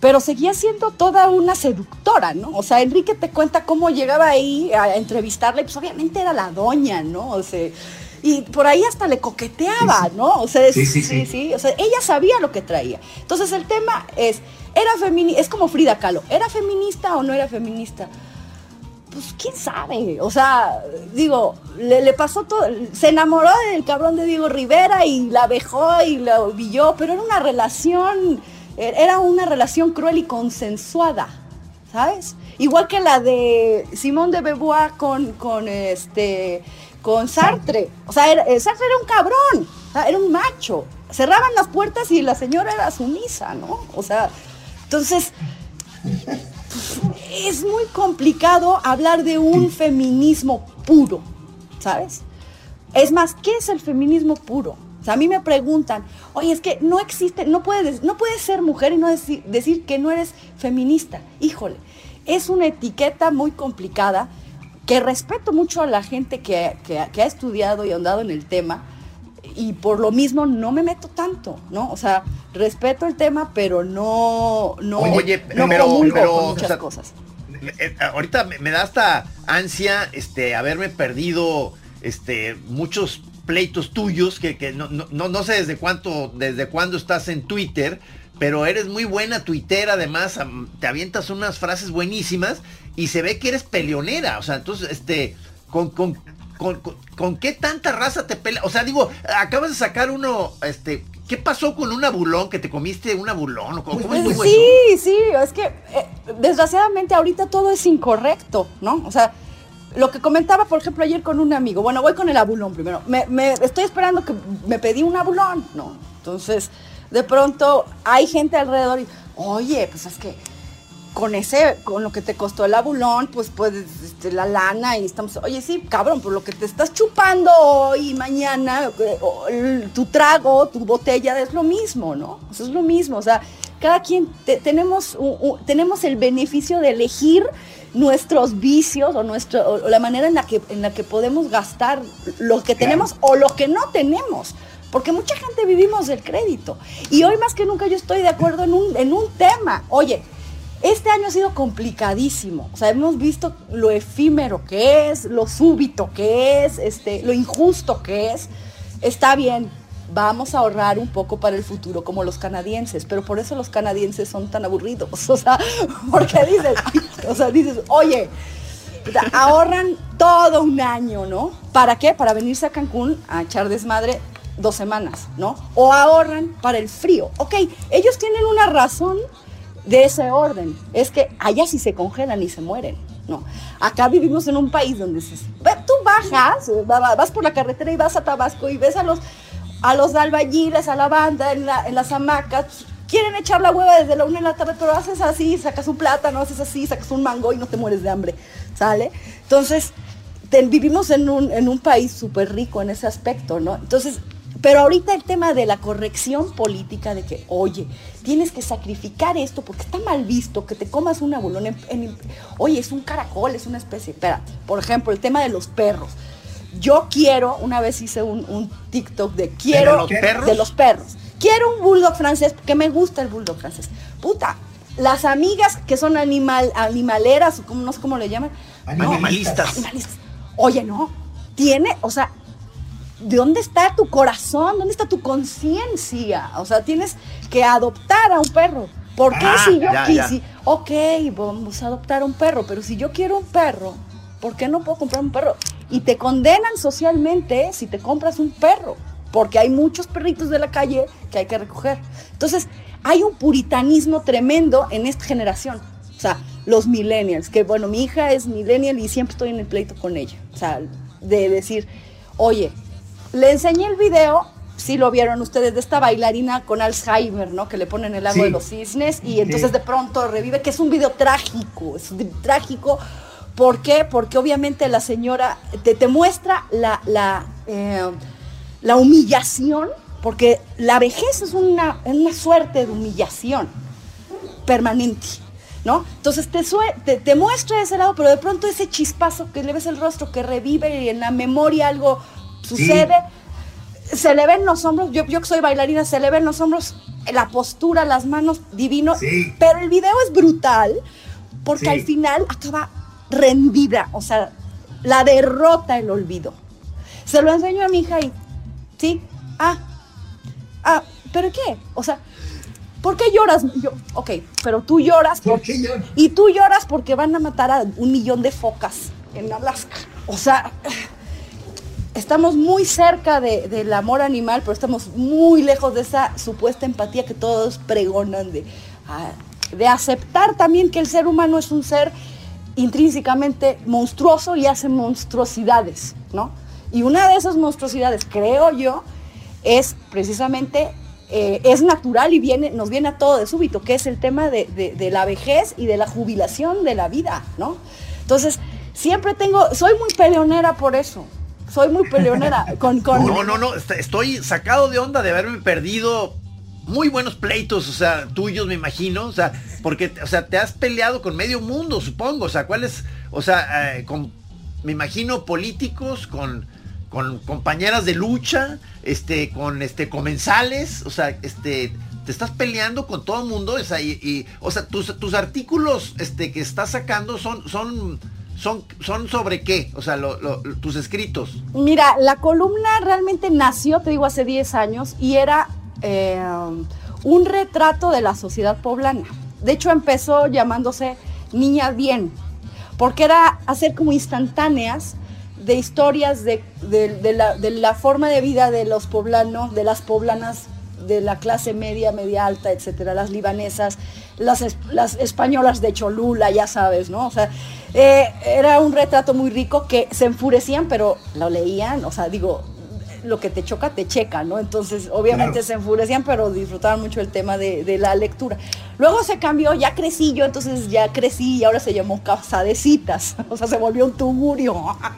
pero seguía siendo toda una seductora, ¿no? O sea, Enrique te cuenta cómo llegaba ahí a entrevistarle, pues obviamente era la doña, ¿no? O sea, y por ahí hasta le coqueteaba, ¿no? O sea, sí sí, sí, o sea, ella sabía lo que traía. Entonces el tema es, era feminista, es como Frida Kahlo, ¿era feminista o no era feminista? Pues quién sabe, o sea, digo, le, pasó todo, se enamoró del cabrón de Diego Rivera y la vejó y la villó, pero era una relación, era una relación cruel y consensuada, ¿sabes? Igual que la de Simón de Beauvoir con, con este con Sartre. O sea, eh, Sartre era un cabrón, era un macho. Cerraban las puertas y la señora era sumisa, ¿no? O sea, entonces, es muy complicado hablar de un feminismo puro, ¿sabes? Es más, ¿qué es el feminismo puro? O sea, a mí me preguntan, oye, es que no existe, no puedes, no puedes ser mujer y no decir, decir que no eres feminista. Híjole, es una etiqueta muy complicada que respeto mucho a la gente que, ha estudiado y andado en el tema, y por lo mismo no me meto tanto, ¿no? O sea, respeto el tema, pero no, no, Oye, pero, muchas cosas. Eh, ahorita me, da hasta ansia este haberme perdido este muchos pleitos tuyos que, que no, no, no, sé desde cuánto desde cuándo estás en Twitter pero eres muy buena tuitera, además te avientas unas frases buenísimas y se ve que eres peleonera, o sea, entonces, este, con, con, con, qué tanta raza te pelea, o sea, digo, acabas de sacar uno, este, ¿qué pasó con un abulón, que te comiste un abulón? ¿Cómo, sí, sí, es que eh, desgraciadamente ahorita todo es incorrecto, ¿no? O sea, lo que comentaba, por ejemplo, ayer con un amigo, bueno, voy con el abulón primero, me, me estoy esperando que me pedí un abulón, ¿no? Entonces de pronto hay gente alrededor y, oye, pues es que con ese, con lo que te costó el abulón, pues puedes, este, la lana y estamos, oye, sí, cabrón, por lo que te estás chupando hoy y mañana, eh, tu trago, tu botella es lo mismo, ¿no? Eso es lo mismo, o sea, cada quien tenemos, tenemos el beneficio de elegir nuestros vicios o, nuestro, la manera en la, que, en la que podemos gastar lo que tenemos o lo que no tenemos porque mucha gente vivimos del crédito. Y hoy más que nunca yo estoy de acuerdo en un, en un tema. Oye, este año ha sido complicadísimo. O sea, hemos visto lo efímero que es, lo súbito que es, este, lo injusto que es. Está bien, vamos a ahorrar un poco para el futuro como los canadienses, pero por eso los canadienses son tan aburridos. O sea, porque dices, o sea, dices, oye, ahorran todo un año, ¿no? ¿Para qué? Para venirse a Cancún a echar desmadre dos semanas, ¿no? O ahorran para el frío. Ok, ellos tienen una razón de ese orden. Es que allá sí se congelan y se mueren. No, acá vivimos en un país donde se, tú bajas, vas por la carretera y vas a Tabasco y ves a los, a los albañiles, a la banda en, las hamacas, quieren echar la hueva desde la una de la tarde, pero haces así, sacas un plátano, haces así, sacas un mango y no te mueres de hambre, ¿sale? Entonces, vivimos en un, en un país súper rico en ese aspecto, ¿no? Entonces, pero ahorita el tema de la corrección política de que, oye, tienes que sacrificar esto porque está mal visto que te comas un abulón en, oye, es un caracol, es una especie. Espera, por ejemplo, el tema de los perros. Yo quiero, una vez hice un, TikTok de quiero ¿De los, perros? de los perros. Quiero un bulldog francés porque me gusta el bulldog francés. Puta, las amigas que son animal, animaleras, o no sé cómo le llaman. animalistas. Oye, no. Tiene, o sea, ¿de dónde está tu corazón? ¿Dónde está tu conciencia? O sea, tienes que adoptar a un perro. ¿Por qué ah, si yo quise? Ok, vamos a adoptar un perro, pero si yo quiero un perro, ¿por qué no puedo comprar un perro? Y te condenan socialmente si te compras un perro. porque hay muchos perritos de la calle que hay que recoger. Entonces, hay un puritanismo tremendo en esta generación. O sea, los millennials, que bueno, mi hija es millennial y siempre estoy en el pleito con ella. O sea, de decir, oye, le enseñé el video, si lo vieron ustedes, de esta bailarina con Alzheimer, ¿no? Que le ponen el lago Sí. de los cisnes y entonces de pronto revive, que es un video trágico, es un- trágico. ¿Por qué? Porque obviamente la señora te, te muestra la, la, eh, la humillación, porque la vejez es una, una suerte de humillación permanente, ¿no? Entonces te, te, te muestra ese lado, pero de pronto ese chispazo que le ves el rostro, que revive y en la memoria algo sucede, se le ven los hombros, yo, yo que soy bailarina, se le ven los hombros, la postura, las manos, divino, Sí. pero el video es brutal porque Sí. al final acaba rendida, o sea, la derrota el olvido. Se lo enseño a mi hija y, sí, ah, ah, ¿pero qué? O sea, ¿por qué lloras? Yo, ok, pero tú lloras ¿Por qué lloras? y tú lloras porque van a matar a un millón de focas en Alaska. O sea, estamos muy cerca de- del amor animal, pero estamos muy lejos de esa supuesta empatía que todos pregonan de, ah, de aceptar también que el ser humano es un ser intrínsecamente monstruoso y hace monstruosidades, ¿no? Y una de esas monstruosidades, creo yo, es precisamente, eh, es natural y viene, nos viene a todo de súbito, que es el tema de, de- de la vejez y de la jubilación de la vida, ¿no? Entonces, siempre tengo, soy muy peleonera por eso, soy muy peleonera No, no, no, est- estoy sacado de onda de haberme perdido muy buenos pleitos, o sea, tuyos me imagino, o sea, porque, o sea, te has peleado con medio mundo, supongo, o sea, ¿cuáles, o sea, eh, con, me imagino políticos, con, con compañeras de lucha, este, con, este, comensales, o sea, este, te estás peleando con todo el mundo, o sea, y, y, o sea, tus, tus artículos, este, que estás sacando son, son, son, son sobre qué, o sea, tus escritos. Mira, la columna realmente nació, te digo, hace 10 años y era eh, un retrato de la sociedad poblana. De hecho, empezó llamándose Niña Bien, porque era hacer como instantáneas de historias de la, de la forma de vida de los poblanos, de las poblanas de la clase media, media alta, etcétera, las libanesas, las, las españolas de Cholula, ya sabes, ¿no? O sea, eh, era un retrato muy rico que se enfurecían, pero lo leían, o sea, digo, lo que te choca, te checa, ¿no? Entonces, obviamente Claro. se enfurecían, pero disfrutaban mucho el tema de, de la lectura. Luego se cambió, ya crecí yo, entonces ya crecí y ahora se llamó Casa de Citas, o sea, se volvió un tugurio.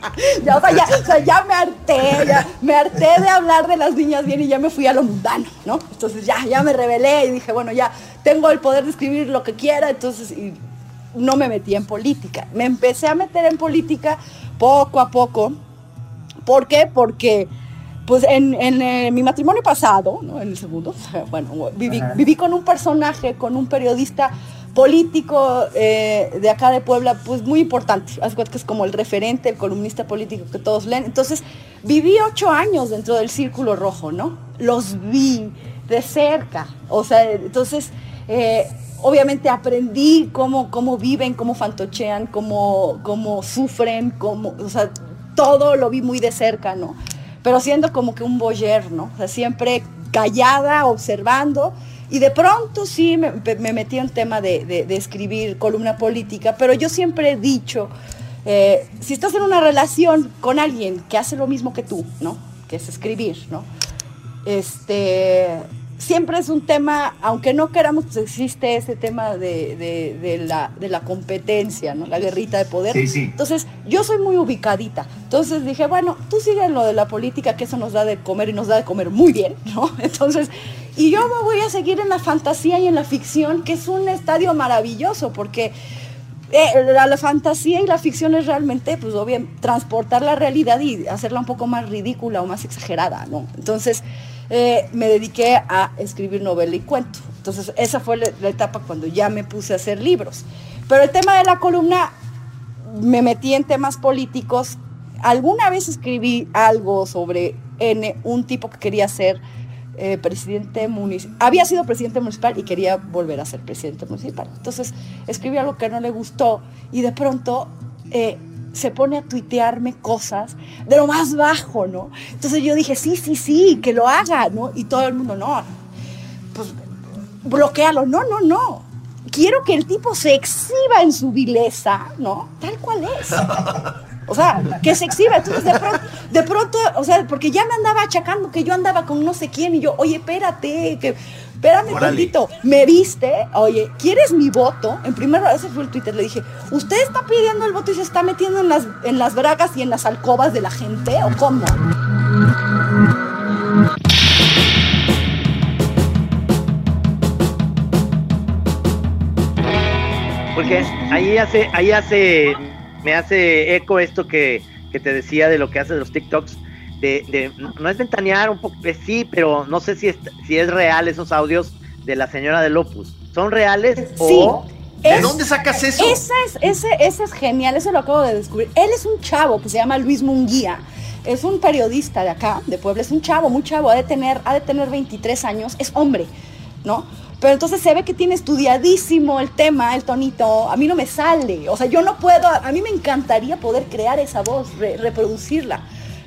ya, o sea, ya, o sea, ya me harté, ya me harté de hablar de las niñas bien y ya me fui a lo mundano, ¿no? Entonces ya, ya me rebelé y dije, bueno, ya tengo el poder de escribir lo que quiera, entonces y no me metí en política. Me empecé a meter en política poco a poco. ¿Por qué? Porque pues en, en, eh, mi matrimonio pasado, ¿no? en el segundo, bueno, viví, con un personaje, con un periodista político eh, de acá de Puebla, pues muy importante. Haz que es como el referente, el columnista político que todos leen. Entonces, viví ocho años dentro del círculo rojo, ¿no? Los vi de cerca. O sea, entonces, eh, obviamente aprendí cómo, cómo viven, cómo fantochean, cómo, cómo sufren, cómo, o sea, todo lo vi muy de cerca, ¿no? Pero siendo como que un boyer, ¿no? O sea, siempre callada, observando. Y de pronto sí me, me metí en tema de, de- de escribir columna política, pero yo siempre he dicho, eh, si estás en una relación con alguien que hace lo mismo que tú, ¿no? Que es escribir, ¿no? Este, siempre es un tema, aunque no queramos, pues existe ese tema de, de- la, de la competencia, ¿no? La guerrita de poder. Sí, sí. Entonces, yo soy muy ubicadita. Entonces dije, bueno, tú sigue en lo de la política, que eso nos da de comer y nos da de comer muy bien, ¿no? Entonces, y yo me voy a seguir en la fantasía y en la ficción, que es un estadio maravilloso, porque eh, la, fantasía y la ficción es realmente, pues obviamente, transportar la realidad y hacerla un poco más ridícula o más exagerada, ¿no? Entonces, eh, me dediqué a escribir novela y cuento. Entonces, esa fue la, la etapa cuando ya me puse a hacer libros. Pero el tema de la columna, me metí en temas políticos. Alguna vez escribí algo sobre N, un tipo que quería ser eh, presidente municipal. Había sido presidente municipal y quería volver a ser presidente municipal. Entonces escribí algo que no le gustó y de pronto eh, se pone a tuitearme cosas de lo más bajo, ¿no? Entonces yo dije, sí, sí, sí, que lo haga, ¿no? Y todo el mundo, no, pues bloquealo, no, no, no. Quiero que el tipo se exhiba en su vileza, ¿no? Tal cual es. O sea, que se exhiba. Entonces, de pronto, de pronto, o sea, porque ya me andaba achacando que yo andaba con no sé quién y yo, oye, espérate, que espérame un tantito, me viste, oye, ¿quieres mi voto? En primer lugar, ese fue el Twitter, le dije, ¿usted está pidiendo el voto y se está metiendo en las, en las bragas y en las alcobas de la gente o cómo? Porque ahí hace, ahí hace, me hace eco esto que, que te decía de lo que hace de los TikToks, de, de no es ventanear un poco, eh, sí, pero no sé si es, si es real esos audios de la señora de Lopus. ¿Son reales o ¿De Es- dónde sacas eso? Esa es, ese, ese es genial, eso lo acabo de descubrir. Él es un chavo que se llama Luis Munguía. Es un periodista de acá, de Puebla. Es un chavo, muy chavo. Ha de tener, ha de tener 23 años. Es hombre, ¿no? Pero entonces se ve que tiene estudiadísimo el tema, el tonito. A mí no me sale. O sea, yo no puedo. A mí me encantaría poder crear esa voz, re- reproducirla.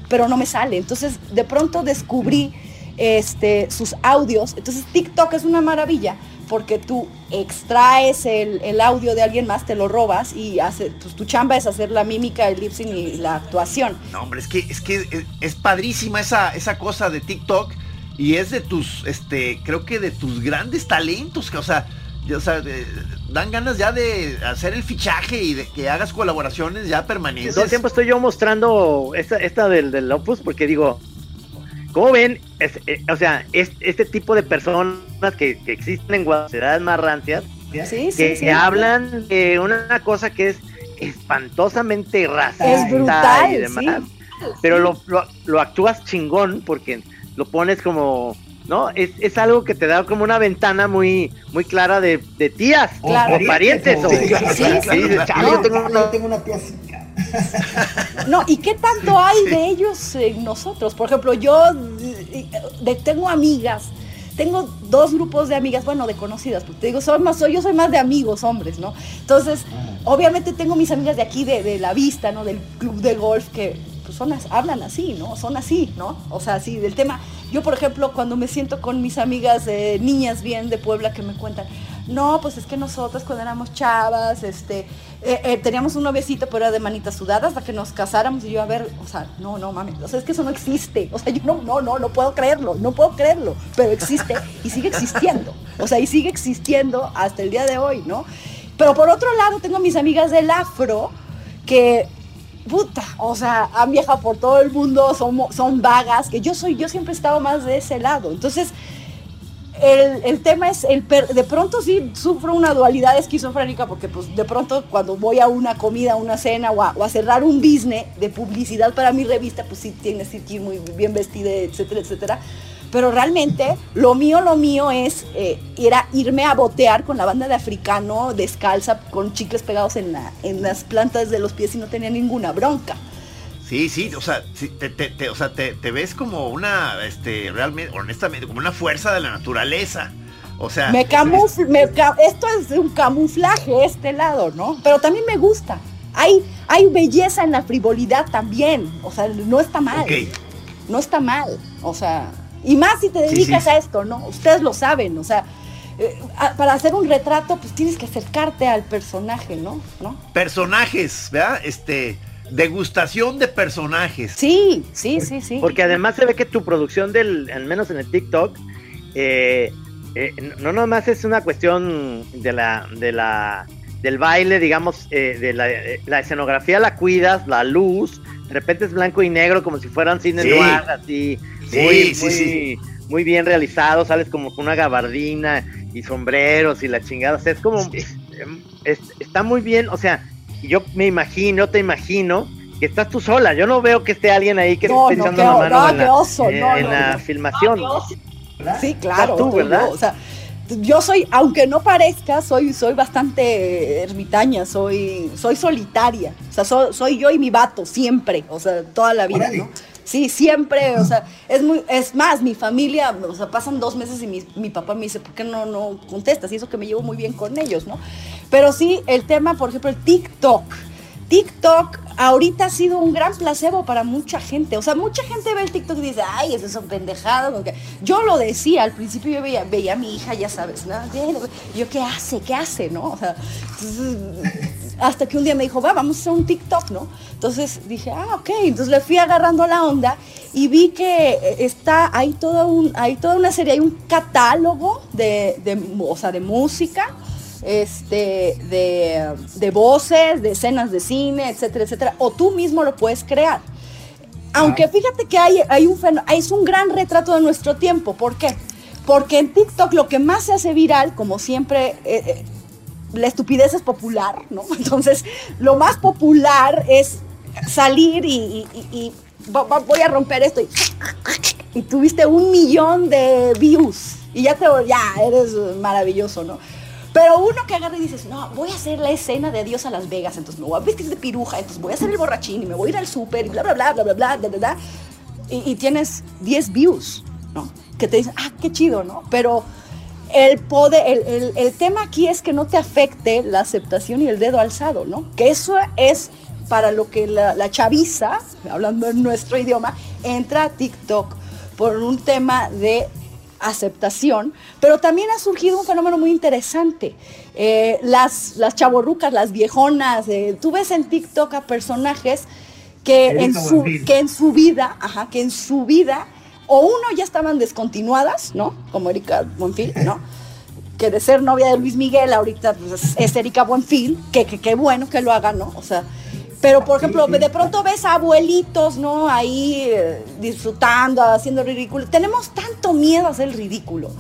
Pero no me sale. Entonces, de pronto descubrí este, sus audios. Entonces, TikTok es una maravilla porque tú extraes el, el audio de alguien más, te lo robas y hace, pues, tu chamba es hacer la mímica, el lip sync y la actuación. No, hombre, es que es que es padrísima esa, esa cosa de TikTok y es de tus, este, creo que de tus grandes talentos, que, o sea, ya, o sea, de- dan ganas ya de hacer el fichaje y de que hagas colaboraciones ya permanentes. todo el tiempo estoy yo mostrando esta, esta del, del Opus porque digo, ¿cómo ven? Es- eh, o sea, es- este tipo de personas que, que existen en ciudades más rancias, Sí, sí, que, sí. hablan de una cosa que es espantosamente racista Es brutal, y demás, pero lo, lo, lo actúas chingón porque lo pones como, ¿no? Es, es algo que te da como una ventana muy, muy clara de, de tías Claro. o parientes. o, Sí, sí, que dices, sí. "Chale, yo tengo Yo una- tengo una tía. No, ¿y qué tanto hay de ellos en nosotros? Por ejemplo, yo de- tengo amigas, tengo dos grupos de amigas, bueno, de conocidas, porque te digo, soy más, soy, yo soy más de amigos, hombres, ¿no? Entonces, obviamente tengo mis amigas de aquí, de, de la vista, ¿no? Del club de golf, que pues hablan así, ¿no? Son así, ¿no? O sea, así, del tema. Yo, por ejemplo, cuando me siento con mis amigas eh, niñas bien de Puebla que me cuentan, no, pues es que nosotras cuando éramos chavas, este, eh, eh, teníamos un noviecito, pero era de manitas sudadas, hasta que nos casáramos, y yo, a ver, o sea, no, no mames, o sea, es que eso no existe, o sea, yo no, no, no, no puedo creerlo, no puedo creerlo, pero existe y sigue existiendo, o sea, y sigue existiendo hasta el día de hoy, ¿no? Pero por otro lado, tengo mis amigas del afro que puta, o sea, han viajado por todo el mundo, son, son vagas, que yo soy, yo siempre he estado más de ese lado. Entonces, el, el tema es, el de pronto sí sufro una dualidad esquizofrénica porque pues de pronto cuando voy a una comida, una cena o a, o a cerrar un business de publicidad para mi revista, pues sí tienes que ir muy bien vestida, etcétera, etcétera. Pero realmente lo mío, lo mío es eh, era irme a botear con la banda de africano descalza con chicles pegados en, la- en las plantas de los pies y no tenía ninguna bronca. Sí, sí, o sea, te, te- te- o sea, te, te ves como una, este, realmente, honestamente, como una fuerza de la naturaleza. O sea, Me camufl me esto es un camuflaje, este lado, ¿no? Pero también me gusta. Hay, hay belleza en la frivolidad también. O sea, no está mal. No está mal. O sea, y más si te dedicas sí. a esto, ¿no? Ustedes lo saben. O sea, eh, a- para hacer un retrato, pues tienes que acercarte al personaje, ¿no? ¿No? personajes, ¿verdad? Este, degustación de personajes. Sí, sí, sí, sí. Porque además se ve que tu producción del, al menos en el TikTok, eh, eh, no nomás es una cuestión de la, de la, del baile, digamos, eh, de la, eh, la escenografía la cuidas, la luz, de repente es blanco y negro como si fueran cine Sí. noir, así, Sí, muy, sí, muy, sí. muy bien realizado, sales como con una gabardina y sombreros y la chingada, o sea, es como, es- está muy bien, o sea, yo me imagino, te imagino que estás tú sola, yo no veo que esté alguien ahí que No, esté no, echando la mano no, en la, oso, en- no, en no, la no. filmación. Sí, claro. tú, tú, ¿verdad? yo, o sea, yo soy, aunque no parezca, soy, soy bastante ermitaña, soy, soy solitaria. O sea, so- soy yo y mi vato, siempre, o sea, toda la vida, Órale. ¿no? Sí, siempre, o sea, es muy, es más, mi familia, o sea, pasan dos meses y mi, mi papá me dice, ¿por qué no, no contestas? Y eso que me llevo muy bien con ellos, ¿no? Pero sí, el tema, por ejemplo, el TikTok. TikTok ahorita ha sido un gran placebo para mucha gente. O sea, mucha gente ve el TikTok y dice, ay, eso son pendejadas. Yo lo decía, al principio yo veía, veía a mi hija, ya sabes, ¿no? Yo, ¿qué hace? ¿Qué hace? ¿No? O sea, hasta que un día me dijo, va, vamos a hacer un TikTok, ¿no? Entonces dije, ah, ok. Entonces le fui agarrando la onda y vi que está, hay toda, un, hay toda una serie, hay un catálogo de, de, o sea, de música este, de, voces, de escenas de cine, etcétera, etcétera, o tú mismo lo puedes crear. Aunque fíjate que hay, hay un es un gran retrato de nuestro tiempo. ¿Por qué? Porque en TikTok lo que más se hace viral, como siempre, eh, eh, la estupidez es popular, ¿no? Entonces, lo más popular es salir y, voy a romper esto y, tuviste un millón de views y ya te ya eres maravilloso, ¿no? Pero uno que agarra y dices, no, voy a hacer la escena de adiós a Las Vegas, entonces me voy a vestir de piruja, entonces voy a hacer el borrachín y me voy a ir al súper y bla, bla, bla, bla, bla, bla, bla, bla. Y, y tienes 10 views, ¿no? Que te dicen, ah, qué chido, ¿no? Pero el, poder, el, el, el tema aquí es que no te afecte la aceptación y el dedo alzado, ¿no? Que eso es para lo que la, la chaviza, hablando en nuestro idioma, entra a TikTok por un tema de aceptación, pero también ha surgido un fenómeno muy interesante. Eh, las, las chaborrucas, las viejonas, eh, tú ves en TikTok a personajes que en, su, que en su vida, ajá, que en su vida, o uno ya estaban descontinuadas, ¿no? Como Erika Buenfil, ¿no? que de ser novia de Luis Miguel ahorita pues, es Erika Buenfil, que qué bueno que lo haga, ¿no? O sea, pero, por ejemplo, de pronto ves a abuelitos, ¿no? Ahí eh, disfrutando, haciendo ridículo. Tenemos tanto miedo a hacer el ridículo.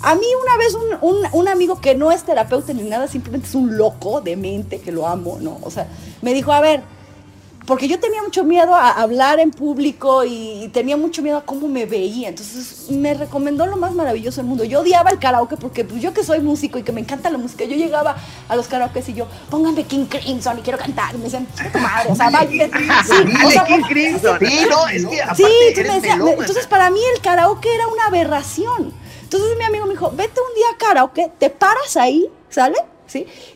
A mí una vez un, un, amigo que no es terapeuta ni nada, simplemente es un loco de mente, que lo amo, ¿no? O sea, me dijo, a ver, porque yo tenía mucho miedo a hablar en público y tenía mucho miedo a cómo me veía. Entonces me recomendó lo más maravilloso del mundo. Yo odiaba el karaoke porque pues, yo que soy músico y que me encanta la música, yo llegaba a los karaoke y yo, pónganme King Crimson y quiero cantar. Y me decían, madre, o sea, Sí, o sea, King Crimson. Sí, no, es que aparte sí, me decía, entonces para mí el karaoke era una aberración. Entonces mi amigo me dijo, vete un día a karaoke, te paras ahí, ¿sale?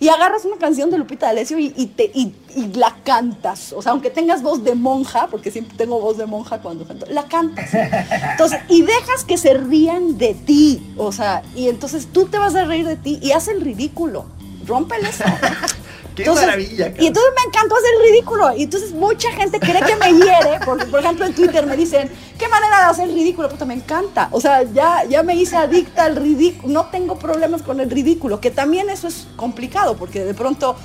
Y agarras una canción de Lupita D'Alessio y, y, y, la cantas. O sea, aunque tengas voz de monja, porque siempre tengo voz de monja cuando canto, la cantas. Entonces, y dejas que se rían de ti. O sea, y entonces tú te vas a reír de ti y haz el ridículo. Rómpele eso. Qué maravilla. Y entonces me encantó hacer el ridículo. Y entonces mucha gente cree que me hiere, porque por ejemplo en Twitter me dicen, qué manera de hacer el ridículo, puta, me encanta. O sea, ya, ya me hice adicta al ridículo. No tengo problemas con el ridículo, que también eso es complicado, porque de pronto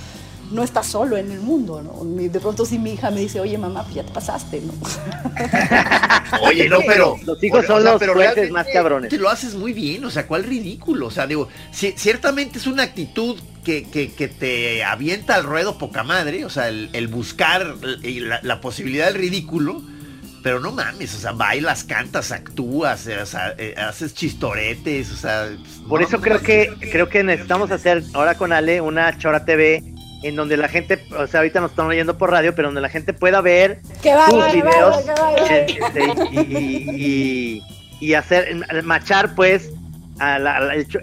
no estás solo en el mundo, ¿no? De pronto si mi hija me dice, oye mamá, pues ya te pasaste, ¿no? oye, no, pero... Los hijos son los jueces más cabrones. Te lo haces muy bien, o sea, ¿cuál ridículo? O sea, digo, ciertamente es una actitud que, que, te avienta al ruedo poca madre, o sea, el, buscar la, posibilidad del ridículo, pero no mames, o sea, bailas, cantas, actúas, o sea, eh, haces chistoretes, o sea... Por eso creo que creo que necesitamos hacer ahora con Ale una Chora TV en donde la gente, o sea, ahorita nos están oyendo por radio, pero donde la gente pueda ver tus videos y, hacer, machar pues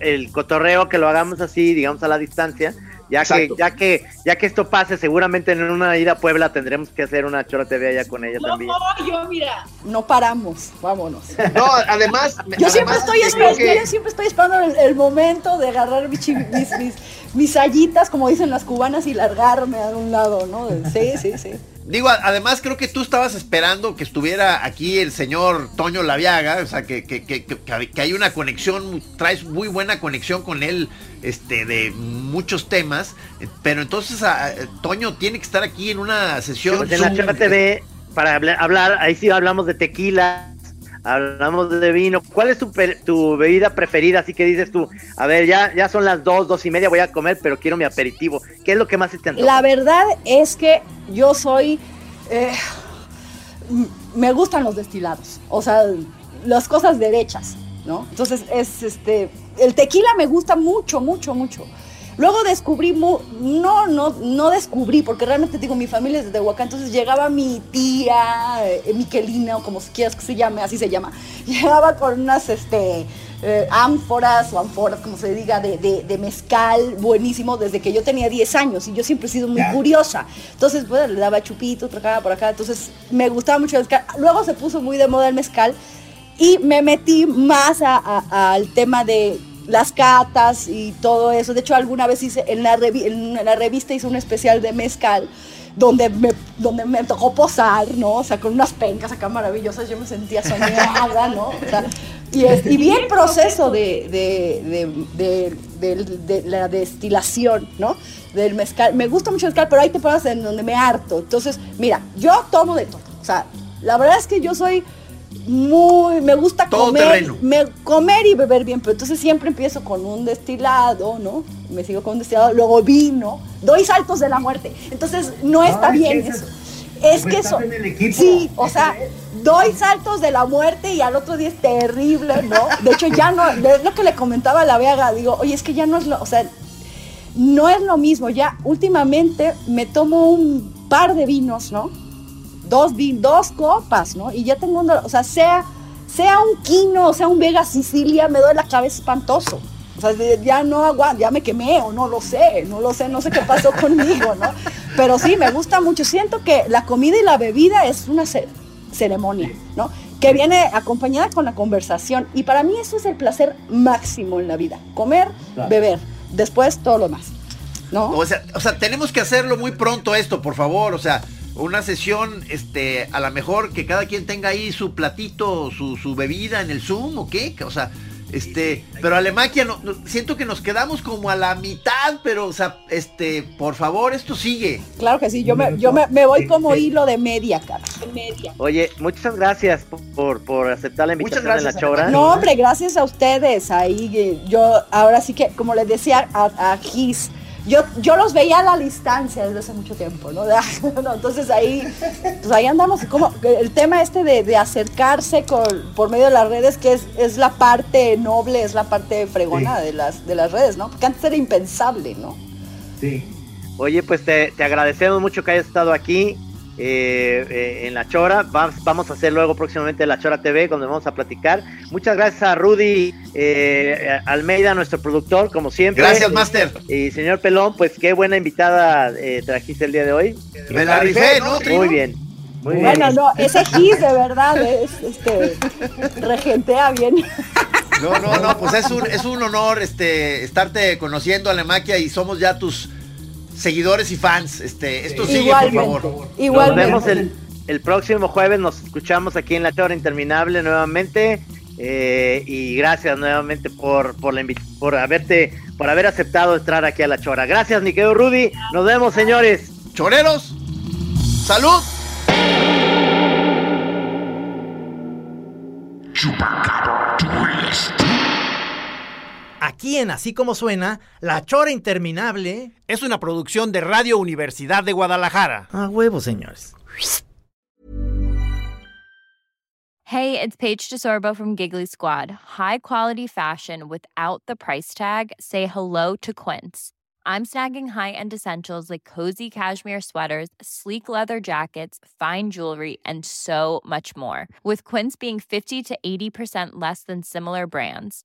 el, cotorreo, que lo hagamos así, digamos a la distancia, ya que, ya que, ya que esto pase, seguramente en una ida a Puebla tendremos que hacer una Chora TV allá con ella también. No, yo mira, no paramos, vámonos. No, además, yo siempre estoy esperando, yo siempre estoy esperando el, momento de agarrar mis, mis, mis, sallitas, como dicen las cubanas, y largarme a un lado, ¿no? Sí, sí, sí. Digo, además creo que tú estabas esperando que estuviera aquí el señor Toño Laviaga, o sea, que, que, que, que, hay una conexión, traes muy buena conexión con él este, de muchos temas, pero entonces a, Toño tiene que estar aquí en una sesión. Pues en la TV, para hablar, ahí sí hablamos de tequila, hablamos de vino. ¿Cuál es tu, tu, bebida preferida? Así que dices tú, a ver, ya, ya son las dos, dos y media, voy a comer, pero quiero mi aperitivo. ¿Qué es lo que más te antoja? La verdad es que yo soy... Eh, me gustan los destilados, o sea, las cosas derechas, ¿no? Entonces es este, el tequila me gusta mucho, mucho, mucho. Luego descubrí, no, no, no descubrí, porque realmente digo, mi familia es de Tehuacán, entonces llegaba mi tía, eh, Miquelina, o como quieras que se llame, así se llama, llegaba con unas, este, eh, ánforas o ánforas, como se diga, de, de, de, mezcal buenísimo desde que yo tenía 10 años y yo siempre he sido muy curiosa. Entonces, pues le daba chupito, acá por acá. Entonces, me gustaba mucho el mezcal. Luego se puso muy de moda el mezcal y me metí más al tema de las catas y todo eso. De hecho, alguna vez hice en la, en la revista hice un especial de mezcal donde me, donde me tocó posar, ¿no? O sea, con unas pencas acá maravillosas, yo me sentía soñada, ¿no? O sea, y, y vi el proceso de, de, de, de, la destilación, ¿no? Del mezcal. Me gusta mucho el mezcal, pero ahí te pones en donde me harto. Entonces, mira, yo tomo de todo. O sea, la verdad es que yo soy muy, me gusta comer, me, comer y beber bien, pero entonces siempre empiezo con un destilado, ¿no? Me sigo con un destilado, luego vino, doy saltos de la muerte. Entonces no está bien eso. Es que eso, sí, o sea, doy saltos de la muerte y al otro día es terrible, ¿no? De hecho ya no, es lo que le comentaba a la Vega, digo, oye, es que ya no es lo, o sea, no es lo mismo, ya últimamente me tomo un par de vinos, ¿no? Dos, dos copas, ¿no? Y ya tengo, o sea, sea, sea un quino, sea un Vega Sicilia, me doy la cabeza espantoso. O sea, ya no aguanto, ya me quemé o no lo sé, no lo sé, no sé qué pasó conmigo, ¿no? Pero sí, me gusta mucho. Siento que la comida y la bebida es una ceremonia, ¿no? Que viene acompañada con la conversación. Y para mí eso es el placer máximo en la vida. Comer, beber, después todo lo más, ¿no? O sea, o sea, tenemos que hacerlo muy pronto esto, por favor. O sea, una sesión, este, a lo mejor que cada quien tenga ahí su platito, su, su bebida en el Zoom o qué, o sea, este, pero Alemaquia no, siento que nos quedamos como a la mitad, pero o sea, este, por favor, esto sigue. Claro que sí, yo me, yo me, voy como hilo de media, cara. media. Oye, muchas gracias por, por aceptar la invitación de la Chora. No, hombre, gracias a ustedes. Ahí eh, yo ahora sí que, como les decía a, a Gis, yo, yo los veía a la distancia desde hace mucho tiempo, ¿no? entonces ahí, pues ahí andamos, como el tema este de, acercarse por medio de las redes, que es, es la parte noble, es la parte fregona de, las, de las redes, ¿no? Porque antes era impensable, ¿no? Sí. Oye, pues te, te agradecemos mucho que hayas estado aquí. Eh, eh, en La Chora. vamos a hacer luego próximamente La Chora TV, donde vamos a platicar. Muchas gracias a Rudy eh, Almeida, nuestro productor, como siempre. Gracias, Master. Y señor Pelón, pues qué buena invitada trajiste el día de hoy. Me la rifé, ¿no? Muy bien. Muy bueno, no, ese gis de verdad es, este, regentea bien. No, no, no, pues es un, es un honor este, estarte conociendo, Alemaquia, y somos ya tus seguidores y fans. Este, esto sigue, por favor. Nos vemos el, próximo jueves, nos escuchamos aquí en La Chora Interminable nuevamente. Eh, y gracias nuevamente por, por, la por haberte por haber aceptado entrar aquí a la chora. Gracias, mi querido Rudy. Nos vemos, señores. Choreros, salud. Aquí en Así como suena, La Chora Interminable es una producción de Radio Universidad de Guadalajara. A huevo, señores. Hey, it's Paige DeSorbo from Giggly Squad. High quality fashion without the price tag. Say hello to Quince. I'm snagging high-end essentials like cozy cashmere sweaters, sleek leather jackets, fine jewelry, and so much more. With Quince being 50 to 80% less than similar brands